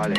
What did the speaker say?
vale,